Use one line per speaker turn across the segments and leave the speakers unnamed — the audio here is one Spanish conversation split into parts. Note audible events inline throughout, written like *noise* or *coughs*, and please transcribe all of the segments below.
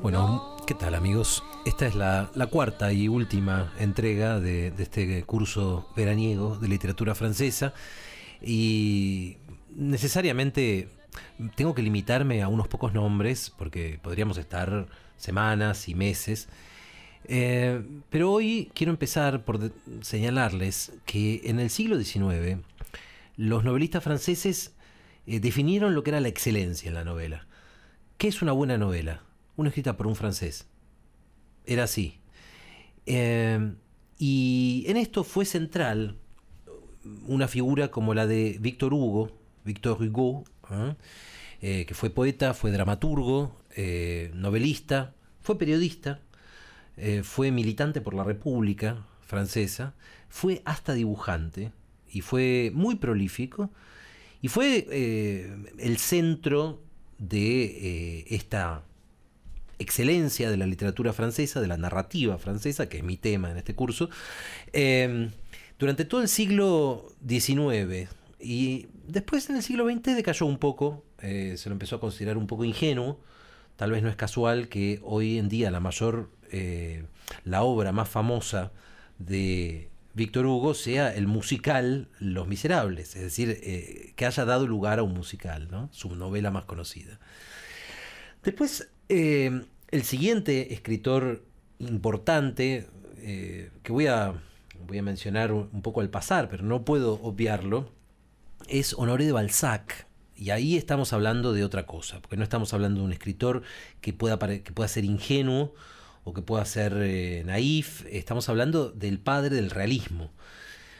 Bueno, ¿qué tal amigos? Esta es la, cuarta y última entrega de, este curso veraniego de literatura francesa y necesariamente tengo que limitarme a unos pocos nombres porque podríamos estar semanas y meses. Eh, pero hoy quiero empezar por señalarles que en el siglo XIX los novelistas franceses eh, definieron lo que era la excelencia en la novela. ¿Qué es una buena novela? Una escrita por un francés. Era así. Eh, y en esto fue central una figura como la de Victor Hugo, Victor Hugo, que fue poeta, fue dramaturgo, novelista, fue periodista, eh, fue militante por la República Francesa, fue hasta dibujante y fue muy prolífico y fue eh, el centro de eh, esta excelencia de la literatura francesa, de la narrativa francesa, que es mi tema en este curso, em, durante todo el siglo XIX y después en el siglo XX decayó un poco, se lo empezó a considerar un poco ingenuo, tal vez no es casual que hoy en día la mayor eh, la obra más famosa de Víctor Hugo sea el musical Los Miserables, es decir, eh, que haya dado lugar a un musical, su novela más conocida. Después, eh, el siguiente escritor importante, que voy a, voy a mencionar un poco al pasar, pero no puedo obviarlo, es Honoré de Balzac. Y ahí estamos hablando de otra cosa, porque no estamos hablando de un escritor que pueda, que pueda ser ingenuo o que pueda ser eh, naif, estamos hablando del padre del realismo.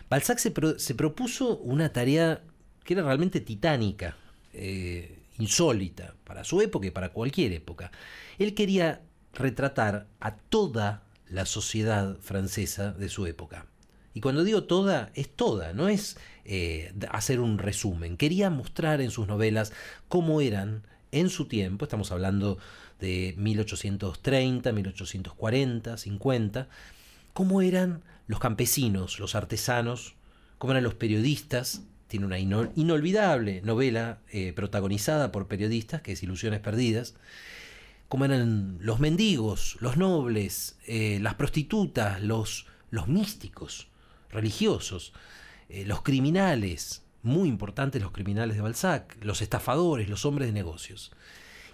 Balzac se, propuso una tarea que era realmente titánica, eh, insólita, para su época y para cualquier época. Él quería retratar a toda la sociedad francesa de su época. Y cuando digo toda, es toda, no es eh, hacer un resumen. Quería mostrar en sus novelas cómo eran en su tiempo, estamos hablando de 1830, 1840, 50, cómo eran los campesinos, los artesanos, cómo eran los periodistas. Tiene una inolvidable novela eh, protagonizada por periodistas, que es Ilusiones Perdidas. Cómo eran los mendigos, los nobles, eh, las prostitutas, los, los místicos, religiosos, eh, los criminales, muy importantes los criminales de Balzac, los estafadores, los hombres de negocios.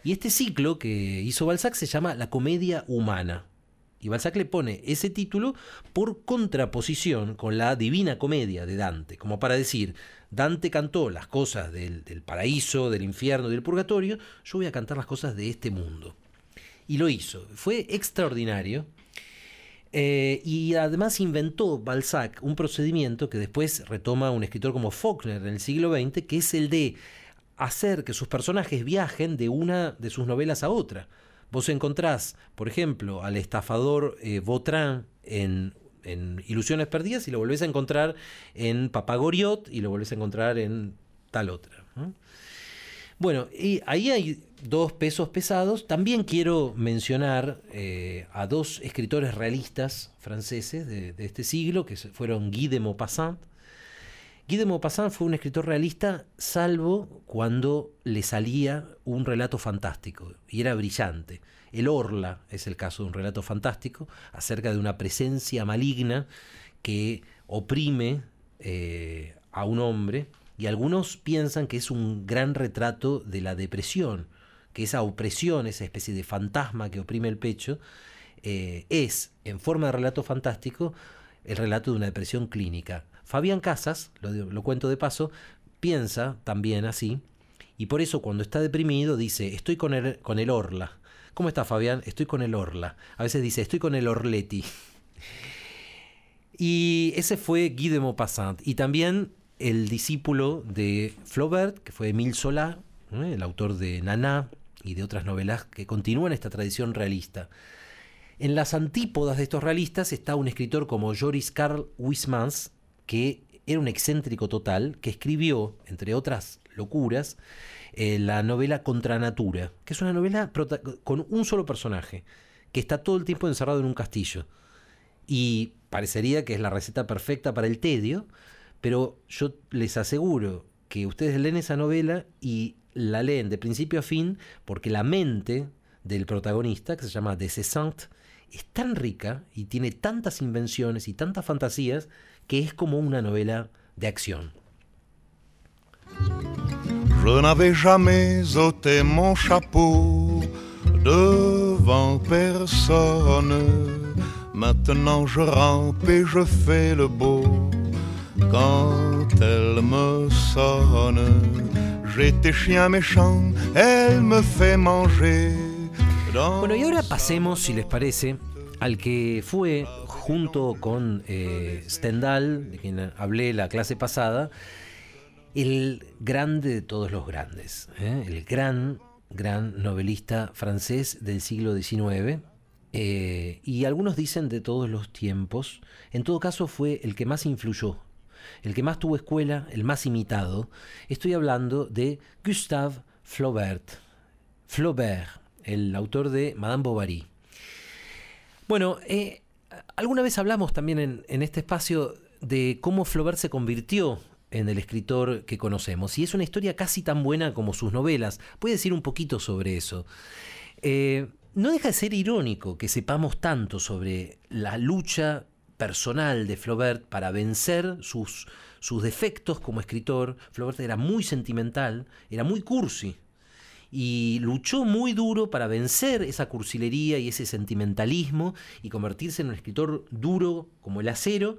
Y este ciclo que hizo Balzac se llama La comedia humana. Y Balzac le pone ese título por contraposición con la Divina Comedia de Dante, como para decir, Dante cantó las cosas del, paraíso, del infierno, del purgatorio, yo voy a cantar las cosas de este mundo. Y lo hizo. Fue extraordinario. Eh, y además inventó Balzac un procedimiento que después retoma un escritor como Faulkner en el siglo XX, que es el de hacer que sus personajes viajen de una de sus novelas a otra. Vos encontrás, por ejemplo, al estafador eh, Vautrin en, Ilusiones Perdidas y lo volvés a encontrar en Papagoriot y lo volvés a encontrar en tal otra. Bueno, y ahí hay dos pesos pesados. También quiero mencionar eh, a dos escritores realistas franceses de, este siglo, que fueron Guy de Maupassant Guy de Maupassant fue un escritor realista, salvo cuando le salía un relato fantástico, y era brillante. El Orla es el caso de un relato fantástico acerca de una presencia maligna que oprime eh, a un hombre, y algunos piensan que es un gran retrato de la depresión, que esa opresión, esa especie de fantasma que oprime el pecho, eh, es, en forma de relato fantástico, el relato de una depresión clínica. Fabián Casas, lo, cuento de paso, piensa también así, y por eso cuando está deprimido dice, estoy con el, con el Orla. ¿Cómo está Fabián? Estoy con el Orla. A veces dice, estoy con el Orleti. Y ese fue Guy de Maupassant. Y también el discípulo de Flaubert, que fue Emile ¿eh? el autor de Nana y de otras novelas que continúan esta tradición realista. En las antípodas de estos realistas está un escritor como Joris Karl Huysmans, que era un excéntrico total, que escribió, entre otras locuras, eh, la novela Contra Natura, que es una novela con un solo personaje, que está todo el tiempo encerrado en un castillo. Y parecería que es la receta perfecta para el tedio, pero yo les aseguro que ustedes leen esa novela y la leen de principio a fin porque la mente del protagonista, que se llama De Cessant, es tan rica y tiene tantas invenciones y tantas fantasías que es como una novela de acción.
Je n'avais jamais ôté mon chapeau devant personne. Maintenant je rampe et je fais le beau quand elle me sonne. J'étais chien méchant, elle me fait manger.
Bueno, y ahora pasemos, si les parece, al que fue, junto con eh, Stendhal, de quien hablé la clase pasada, el grande de todos los grandes, ¿eh? el gran, gran novelista francés del siglo XIX. Eh, y algunos dicen de todos los tiempos. En todo caso fue el que más influyó, el que más tuvo escuela, el más imitado. Estoy hablando de Gustave Flaubert. Flaubert, el autor de Madame Bovary. Bueno, alguna vez hablamos también en, este espacio de cómo Flaubert se convirtió en el escritor que conocemos. Y es una historia casi tan buena como sus novelas. Puede decir un poquito sobre eso. Eh, no deja de ser irónico que sepamos tanto sobre la lucha personal de Flaubert para vencer sus, sus defectos como escritor. Flaubert era muy sentimental, era muy cursi. Y luchó muy duro para vencer esa cursilería y ese sentimentalismo y convertirse en un escritor duro como el acero,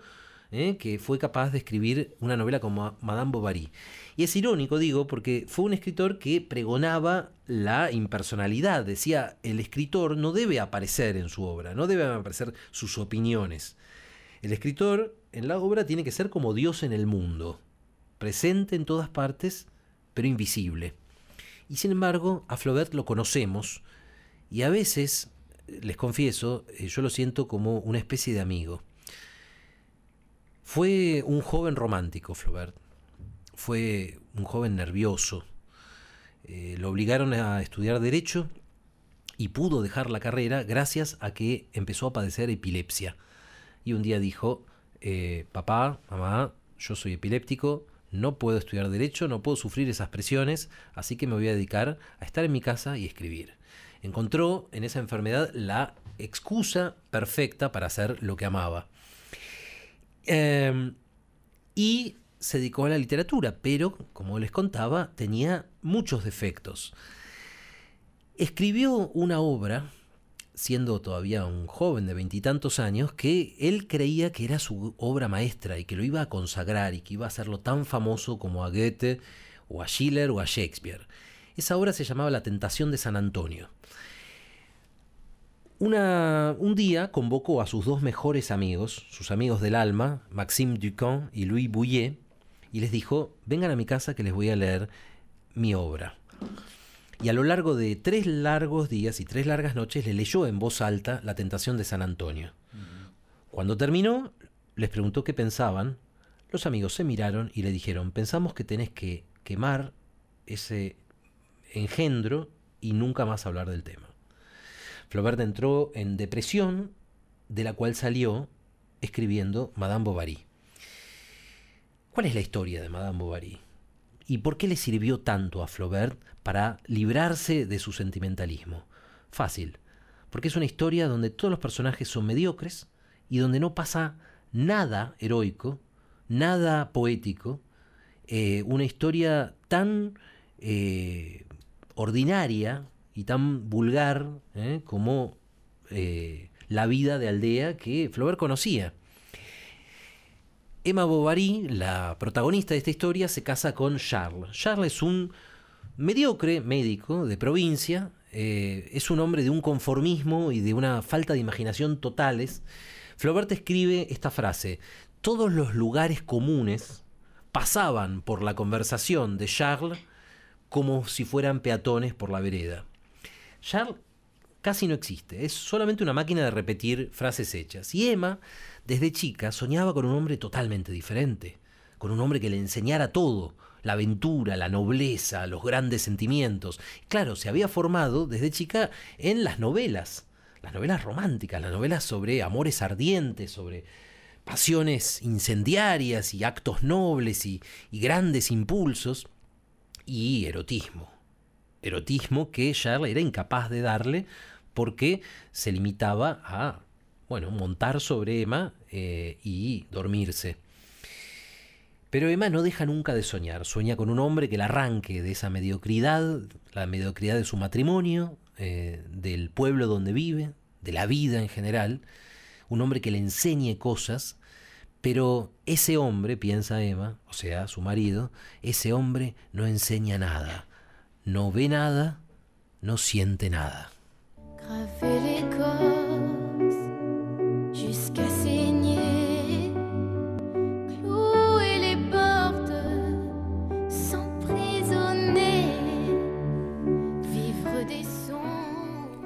¿eh? que fue capaz de escribir una novela como Madame Bovary. Y es irónico, digo, porque fue un escritor que pregonaba la impersonalidad. Decía, el escritor no debe aparecer en su obra, no deben aparecer sus opiniones. El escritor en la obra tiene que ser como Dios en el mundo, presente en todas partes, pero invisible. Y sin embargo, a Flaubert lo conocemos y a veces, les confieso, eh, yo lo siento como una especie de amigo. Fue un joven romántico, Flaubert. Fue un joven nervioso. Eh, lo obligaron a estudiar derecho y pudo dejar la carrera gracias a que empezó a padecer epilepsia. Y un día dijo, eh, papá, mamá, yo soy epiléptico, no puedo estudiar derecho, no puedo sufrir esas presiones, así que me voy a dedicar a estar en mi casa y escribir. Encontró en esa enfermedad la excusa perfecta para hacer lo que amaba. Em, y se dedicó a la literatura, pero, como les contaba, tenía muchos defectos. Escribió una obra, siendo todavía un joven de veintitantos años, que él creía que era su obra maestra y que lo iba a consagrar y que iba a hacerlo tan famoso como a Goethe o a Schiller o a Shakespeare. Esa obra se llamaba La Tentación de San Antonio un día convocó a sus dos mejores amigos, sus amigos del alma, Maxime Ducamp y Louis Bouillet, y les dijo, vengan a mi casa que les voy a leer mi obra. Y a lo largo de tres largos días y tres largas noches le leyó en voz alta La tentación de San Antonio. Cuando terminó, les preguntó qué pensaban. Los amigos se miraron y le dijeron, pensamos que tenés que quemar ese engendro y nunca más hablar del tema. Flaubert entró en depresión, de la cual salió escribiendo Madame Bovary. ¿Cuál es la historia de Madame Bovary? ¿Y por qué le sirvió tanto a Flaubert para librarse de su sentimentalismo? Fácil, porque es una historia donde todos los personajes son mediocres y donde no pasa nada heroico, nada poético, eh, una historia tan eh, ordinaria y tan vulgar ¿eh? como la vida de aldea que Flaubert conocía. Emma Bovary, la protagonista de esta historia, se casa con Charles. Charles es un mediocre médico de provincia, eh, es un hombre de un conformismo y de una falta de imaginación totales. Flaubert escribe esta frase, todos los lugares comunes pasaban por la conversación de Charles como si fueran peatones por la vereda. Charles casi no existe, es solamente una máquina de repetir frases hechas. Y Emma, desde chica, soñaba con un hombre totalmente diferente, con un hombre que le enseñara todo, la aventura, la nobleza, los grandes sentimientos. Claro, se había formado desde chica en las novelas, las novelas románticas, las novelas sobre amores ardientes, sobre, pasiones incendiarias y actos nobles y, grandes impulsos y erotismo. Erotismo que Charles era incapaz de darle porque se limitaba a, bueno, montar sobre Emma eh, y dormirse. Pero Emma no deja nunca de soñar. Sueña con un hombre que la arranque de esa mediocridad, la mediocridad de su matrimonio, eh, del pueblo donde vive, de la vida en general. Un hombre que le enseñe cosas. Pero ese hombre, piensa Emma, o sea, su marido, ese hombre no enseña nada, no ve nada, no siente nada.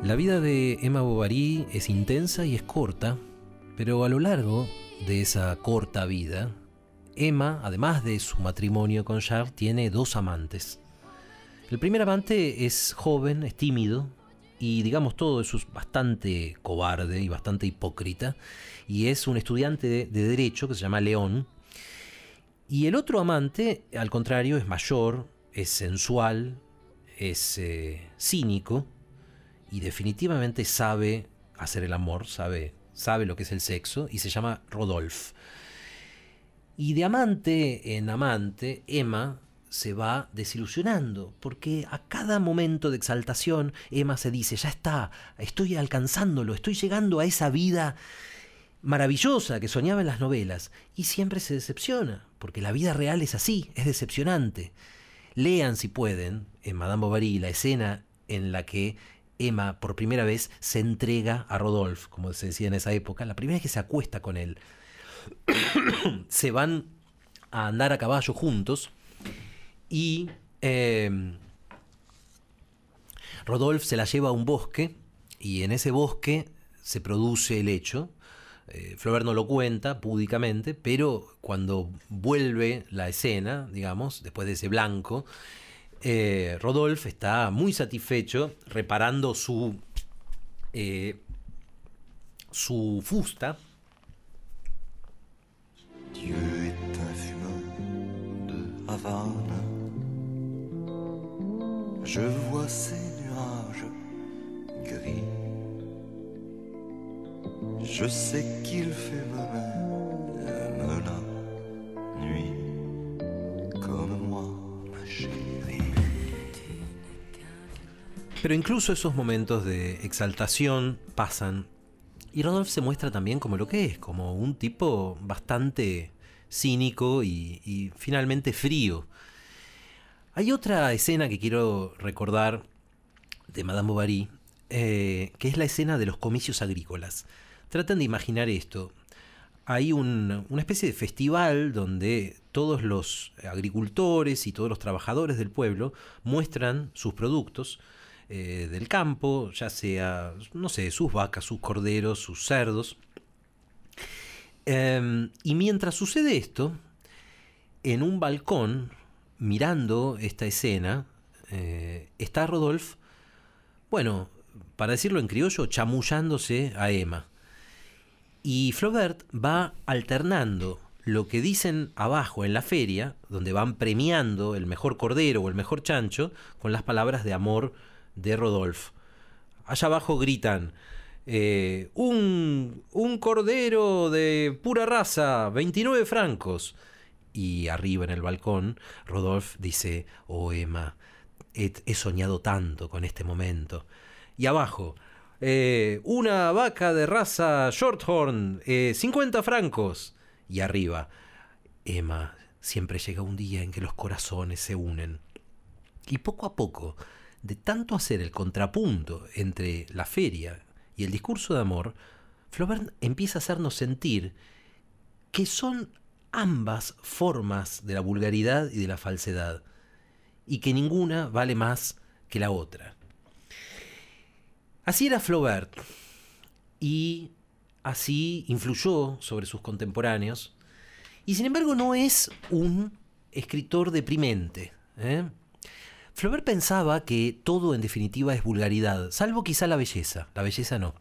La vida de Emma Bovary es intensa y es corta, pero a lo largo de esa corta vida, Emma, además de su matrimonio con Charles, tiene dos amantes. El primer amante es joven, es tímido y digamos todo eso es bastante cobarde y bastante hipócrita y es un estudiante de, derecho que se llama León. Y el otro amante, al contrario, es mayor, es sensual, es eh, cínico y definitivamente sabe hacer el amor, sabe, sabe lo que es el sexo y se llama Rodolphe. Y de amante en amante, Emma se va desilusionando, porque a cada momento de exaltación Emma se dice, ya está, estoy alcanzándolo, estoy llegando a esa vida maravillosa que soñaba en las novelas, y siempre se decepciona, porque la vida real es así, es decepcionante. Lean si pueden en Madame Bovary la escena en la que Emma por primera vez se entrega a Rodolphe, como se decía en esa época, la primera vez que se acuesta con él. *coughs* se van a andar a caballo juntos y eh, Rodolphe se la lleva a un bosque y en ese bosque se produce el hecho. Eh, Flaubert no lo cuenta púdicamente, pero cuando vuelve la escena, digamos, después de ese blanco, eh, Rodolphe está muy satisfecho reparando su, eh, su fusta. Dieu est un fumeur de Havane. Je vois ces gris. Je sais qu'il fait la nuit moi, ma chérie. Pero incluso esos momentos de exaltación pasan y Rodolphe se muestra también como lo que es, como un tipo bastante cínico y, finalmente frío. Hay otra escena que quiero recordar de Madame Bovary, eh, que es la escena de los comicios agrícolas. Traten de imaginar esto. Hay una especie de festival donde todos los agricultores y todos los trabajadores del pueblo muestran sus productos eh, del campo, ya sea, no sé, sus vacas, sus corderos, sus cerdos. Em, y mientras sucede esto, en un balcón, mirando esta escena, eh, está Rodolphe, bueno, para decirlo en criollo, chamullándose a Emma. Y Flaubert va alternando lo que dicen abajo en la feria, donde van premiando el mejor cordero o el mejor chancho, con las palabras de amor de Rodolphe. Allá abajo gritan, eh, un, un cordero de pura raza, 29 francos. Y arriba en el balcón, Rodolphe dice, oh Emma, he, soñado tanto con este momento. Y abajo, eh, una vaca de raza Shorthorn, 50 eh, francos. Y arriba, Emma, siempre llega un día en que los corazones se unen. Y poco a poco, de tanto hacer el contrapunto entre la feria y el discurso de amor, Flaubert empieza a hacernos sentir que son ambas formas de la vulgaridad y de la falsedad, y que ninguna vale más que la otra. Así era Flaubert, y así influyó sobre sus contemporáneos, y sin embargo no es un escritor deprimente. ¿eh? Flaubert pensaba que todo en definitiva es vulgaridad, salvo quizá la belleza, la belleza no.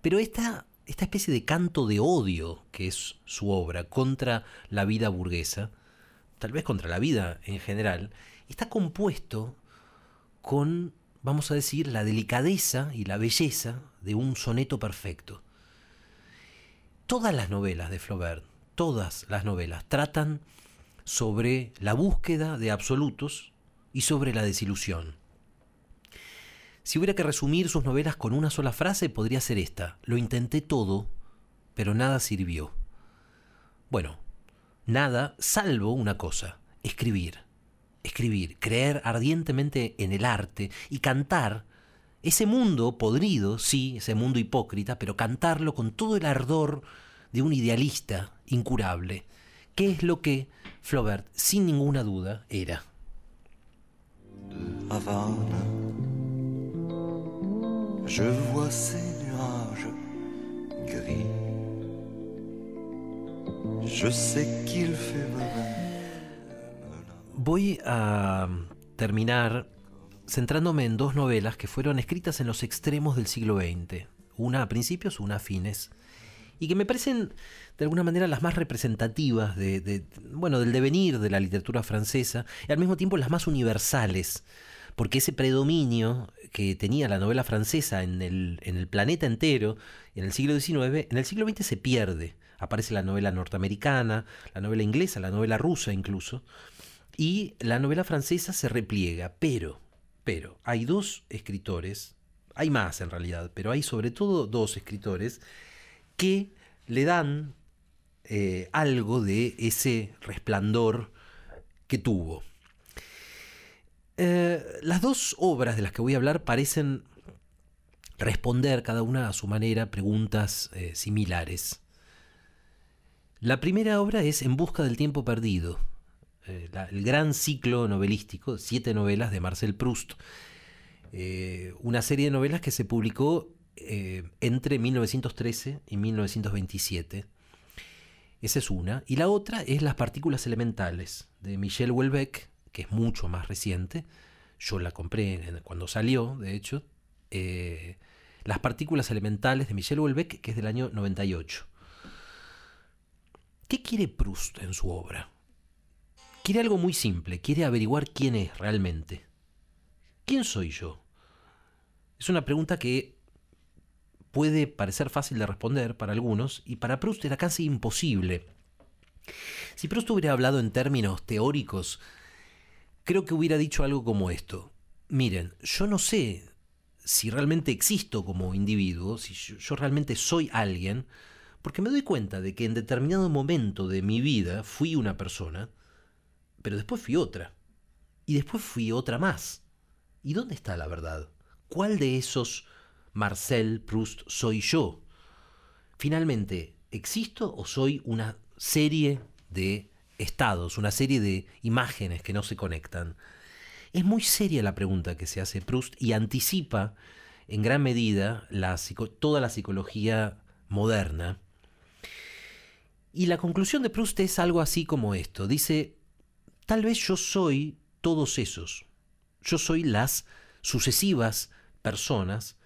Pero esta esta especie de canto de odio que es su obra contra la vida burguesa, tal vez contra la vida en general, está compuesto con, vamos a decir, la delicadeza y la belleza de un soneto perfecto. Todas las novelas de Flaubert, todas las novelas, tratan sobre la búsqueda de absolutos y sobre la desilusión. Si hubiera que resumir sus novelas con una sola frase, podría ser esta. Lo intenté todo, pero nada sirvió. Bueno, nada salvo una cosa, escribir. Escribir, creer ardientemente en el arte y cantar ese mundo podrido, sí, ese mundo hipócrita, pero cantarlo con todo el ardor de un idealista incurable, que es lo que Flaubert, sin ninguna duda, era. Je vois ces nuages gris. Je sais qu'il fait Voy a terminar centrándome en dos novelas que fueron escritas en los extremos del siglo XX, una a principios, una a fines, y que me parecen de alguna manera las más representativas de, bueno, del devenir de la literatura francesa y al mismo tiempo las más universales porque ese predominio que tenía la novela francesa en el, planeta entero, en el siglo XIX, en el siglo XX se pierde. Aparece la novela norteamericana, la novela inglesa, la novela rusa incluso, y la novela francesa se repliega. Pero, pero, hay dos escritores, hay más en realidad, pero hay sobre todo dos escritores que le dan eh, algo de ese resplandor que tuvo. Eh, las dos obras de las que voy a hablar parecen responder cada una a su manera preguntas eh, similares. La primera obra es En busca del tiempo perdido, eh, el gran ciclo novelístico, siete novelas de Marcel Proust, una serie de novelas que se publicó entre 1913 y 1927. Esa es una. Y la otra es Las partículas elementales, de Michel Houellebecq, que es mucho más reciente. Yo la compré cuando salió, de hecho. Eh, Las partículas elementales de Michel Houellebecq, que es del año 98. ¿Qué quiere Proust en su obra? Quiere algo muy simple, quiere averiguar quién es realmente. ¿Quién soy yo? Es una pregunta que puede parecer fácil de responder para algunos y para Proust era casi imposible. Si Proust hubiera hablado en términos teóricos, creo que hubiera dicho algo como esto. Miren, yo no sé si realmente existo como individuo, si yo, realmente soy alguien, porque me doy cuenta de que en determinado momento de mi vida fui una persona, pero después fui otra, y después fui otra más. ¿Y dónde está la verdad? ¿Cuál de esos Marcel Proust soy yo? Finalmente, ¿existo o soy una serie de estados, una serie de imágenes que no se conectan. Es muy seria la pregunta que se hace Proust y anticipa en gran medida toda la psicología moderna. Y la conclusión de Proust es algo así como esto. Dice, tal vez yo soy todos esos. Yo soy las sucesivas personas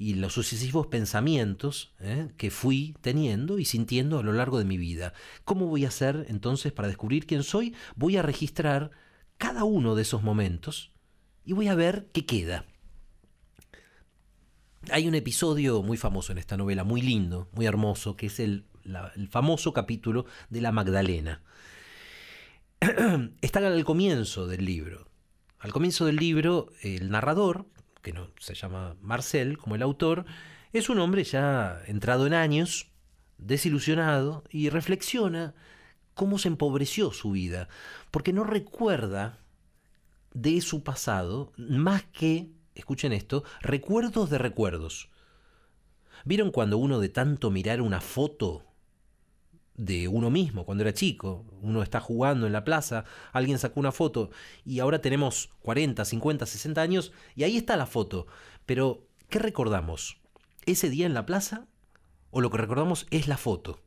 y los sucesivos pensamientos ¿eh? que fui teniendo y sintiendo a lo largo de mi vida. ¿Cómo voy a hacer entonces para descubrir quién soy? Voy a registrar cada uno de esos momentos y voy a ver qué queda. Hay un episodio muy famoso en esta novela, muy lindo, muy hermoso, que es el, el famoso capítulo de la Magdalena. *clears throat* Está al comienzo del libro. Al comienzo del libro, el narrador, que no se llama Marcel, como el autor, es un hombre ya entrado en años, desilusionado, y reflexiona cómo se empobreció su vida, porque no recuerda de su pasado más que, escuchen esto, recuerdos de recuerdos. ¿Vieron cuando uno de tanto mirar una foto de uno mismo cuando era chico. Uno está jugando en la plaza, alguien sacó una foto y ahora tenemos 40, 50, 60 años y ahí está la foto. Pero, ¿qué recordamos? ¿Ese día en la plaza? ¿O lo que recordamos es la foto?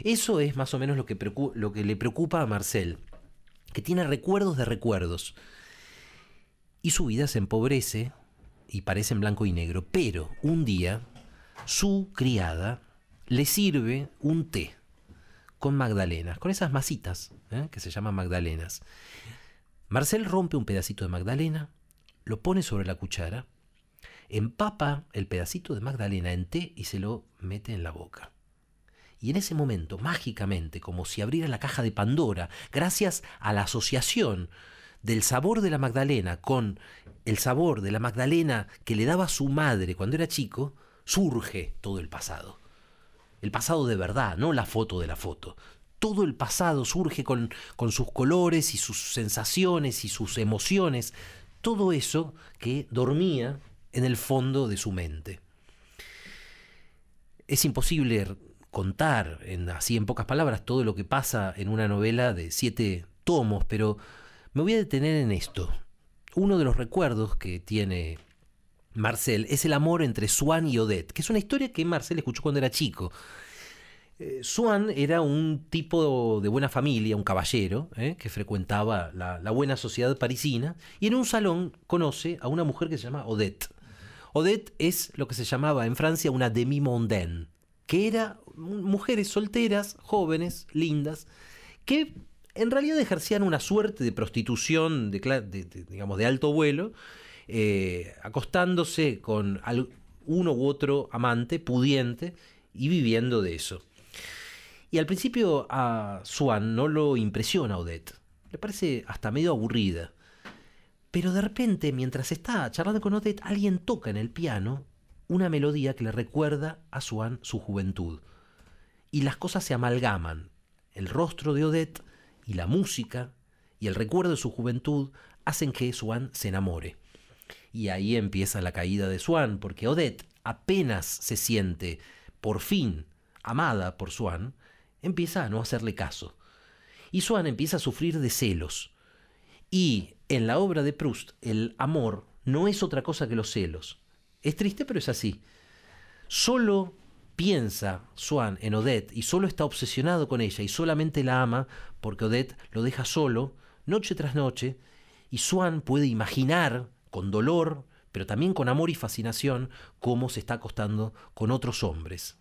Eso es más o menos lo que, lo que le preocupa a Marcel, que tiene recuerdos de recuerdos. Y su vida se empobrece y parece en blanco y negro. Pero un día su criada le sirve un té con magdalenas, con esas masitas ¿eh? que se llaman magdalenas. Marcel rompe un pedacito de magdalena, lo pone sobre la cuchara, empapa el pedacito de magdalena en té y se lo mete en la boca. Y en ese momento, mágicamente, como si abriera la caja de Pandora, gracias a la asociación del sabor de la Magdalena con el sabor de la Magdalena que le daba su madre cuando era chico, surge todo el pasado. El pasado de verdad, no la foto de la foto. Todo el pasado surge con, con sus colores y sus sensaciones y sus emociones. Todo eso que dormía en el fondo de su mente. Es imposible contar en, así en pocas palabras todo lo que pasa en una novela de siete tomos, pero me voy a detener en esto. Uno de los recuerdos que tiene Marcel es el amor entre Swan y Odette, que es una historia que Marcel escuchó cuando era chico. Eh, Swan era un tipo de buena familia, un caballero, eh, que frecuentaba la, buena sociedad parisina, y en un salón conoce a una mujer que se llama Odette. Odette es lo que se llamaba en Francia una demi-mondaine, que era mujeres solteras, jóvenes, lindas, que en realidad ejercían una suerte de prostitución de, digamos, de alto vuelo, eh, acostándose con uno u otro amante pudiente y viviendo de eso. Y al principio a Swan no lo impresiona Odette, le parece hasta medio aburrida. Pero de repente, mientras está charlando con Odette, alguien toca en el piano una melodía que le recuerda a Swan su juventud. Y las cosas se amalgaman. El rostro de Odette y la música y el recuerdo de su juventud hacen que Swan se enamore. Y ahí empieza la caída de Swan, porque Odette apenas se siente por fin amada por Swan, empieza a no hacerle caso. Y Swan empieza a sufrir de celos. Y en la obra de Proust, el amor no es otra cosa que los celos. Es triste, pero es así. Solo piensa Swan en Odette y solo está obsesionado con ella y solamente la ama porque Odette lo deja solo noche tras noche y Swan puede imaginar con dolor, pero también con amor y fascinación, cómo se está acostando con otros hombres.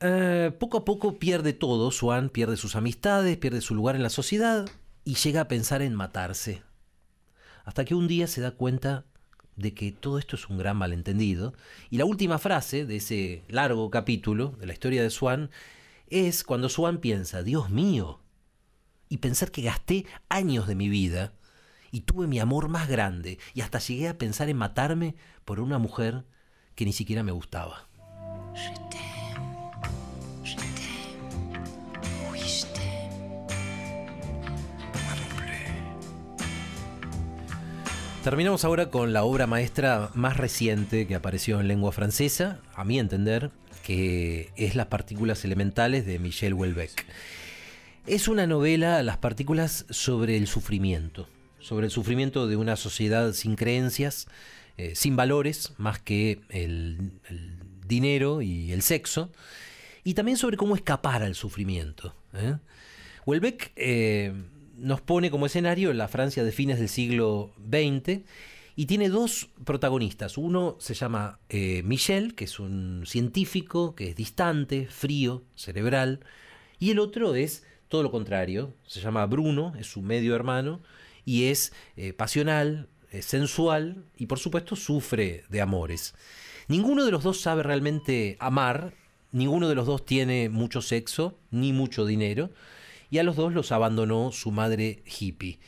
Eh, poco a poco pierde todo, Swan pierde sus amistades, pierde su lugar en la sociedad y llega a pensar en matarse hasta que un día se da cuenta de que todo esto es un gran malentendido. Y la última frase de ese largo capítulo de la historia de Swan es cuando Swan piensa, Dios mío, y pensar que gasté años de mi vida y tuve mi amor más grande y hasta llegué a pensar en matarme por una mujer que ni siquiera me gustaba. Terminamos ahora con la obra maestra más reciente que apareció en lengua francesa, a mi entender, que es Las partículas elementales de Michel Houellebecq. Es una novela, Las partículas, sobre el sufrimiento, sobre el sufrimiento de una sociedad sin creencias, eh, sin valores, más que el, dinero y el sexo, y también sobre cómo escapar al sufrimiento. ¿eh? Houellebecq eh, nos pone como escenario la Francia de fines del siglo XX y tiene dos protagonistas. Uno se llama eh, Michel, que es un científico, que es distante, frío, cerebral, y el otro es todo lo contrario, se llama Bruno, es su medio hermano, y es eh, pasional, es sensual y por supuesto sufre de amores. Ninguno de los dos sabe realmente amar, ninguno de los dos tiene mucho sexo, ni mucho dinero, y a los dos los abandonó su madre hippie.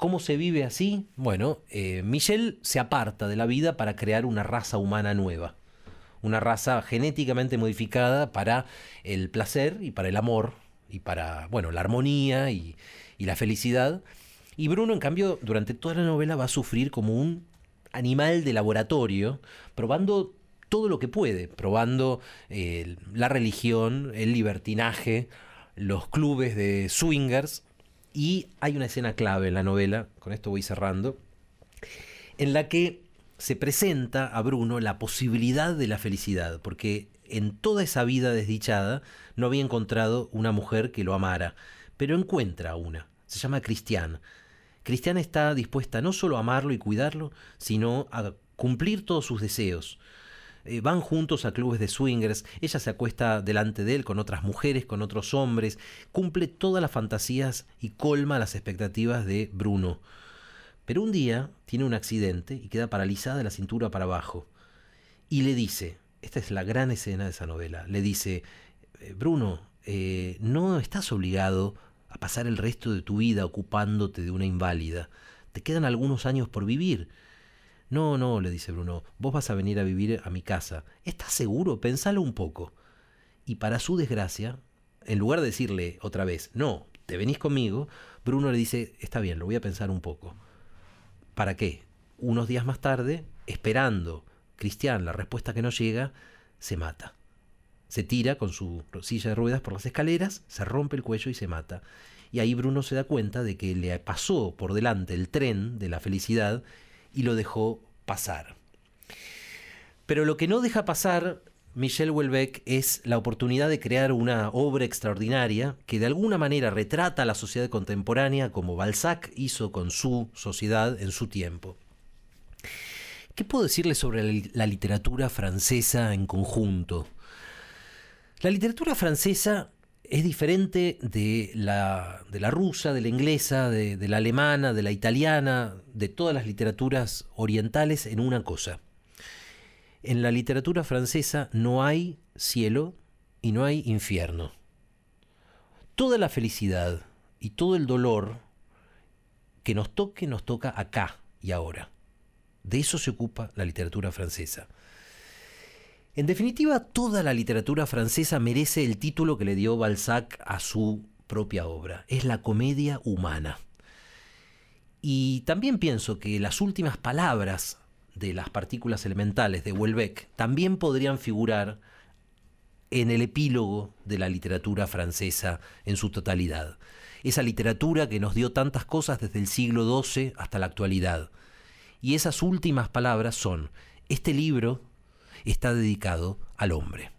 ¿Cómo se vive así? Bueno, eh, Michel se aparta de la vida para crear una raza humana nueva. Una raza genéticamente modificada para el placer y para el amor y para, bueno, la armonía y, la felicidad. Y Bruno, en cambio, durante toda la novela va a sufrir como un animal de laboratorio, probando todo lo que puede, probando eh, la religión, el libertinaje, los clubes de swingers y hay una escena clave en la novela, con esto voy cerrando, en la que se presenta a Bruno la posibilidad de la felicidad, porque en toda esa vida desdichada no había encontrado una mujer que lo amara, pero encuentra una, se llama Cristian. Cristian está dispuesta no solo a amarlo y cuidarlo, sino a cumplir todos sus deseos. Eh, van juntos a clubes de swingers, ella se acuesta delante de él con otras mujeres, con otros hombres, cumple todas las fantasías y colma las expectativas de Bruno. Pero un día tiene un accidente y queda paralizada de la cintura para abajo. Y le dice, esta es la gran escena de esa novela, le dice, eh, Bruno, eh, no estás obligado a pasar el resto de tu vida ocupándote de una inválida. Te quedan algunos años por vivir. No, no, le dice Bruno, vos vas a venir a vivir a mi casa. ¿Estás seguro? Pensalo un poco. Y para su desgracia, en lugar de decirle otra vez, no, te venís conmigo, Bruno le dice, está bien, lo voy a pensar un poco. ¿Para qué? Unos días más tarde, esperando Cristian la respuesta que no llega, se mata. Se tira con su silla de ruedas por las escaleras, se rompe el cuello y se mata. Y ahí Bruno se da cuenta de que le pasó por delante el tren de la felicidad y lo dejó pasar. Pero lo que no deja pasar Michel Houellebecq es la oportunidad de crear una obra extraordinaria que de alguna manera retrata a la sociedad contemporánea como Balzac hizo con su sociedad en su tiempo. ¿Qué puedo decirle sobre la literatura francesa en conjunto? La literatura francesa es diferente de la, de la rusa, de la inglesa, de, de la alemana, de la italiana, de todas las literaturas orientales en una cosa. En la literatura francesa no hay cielo y no hay infierno. Toda la felicidad y todo el dolor que nos toque nos toca acá y ahora. De eso se ocupa la literatura francesa. En definitiva, toda la literatura francesa merece el título que le dio Balzac a su propia obra. Es la comedia humana. Y también pienso que las últimas palabras de las partículas elementales de Houellebecq también podrían figurar en el epílogo de la literatura francesa en su totalidad. Esa literatura que nos dio tantas cosas desde el siglo XII hasta la actualidad. Y esas últimas palabras son, este libro está dedicado al hombre.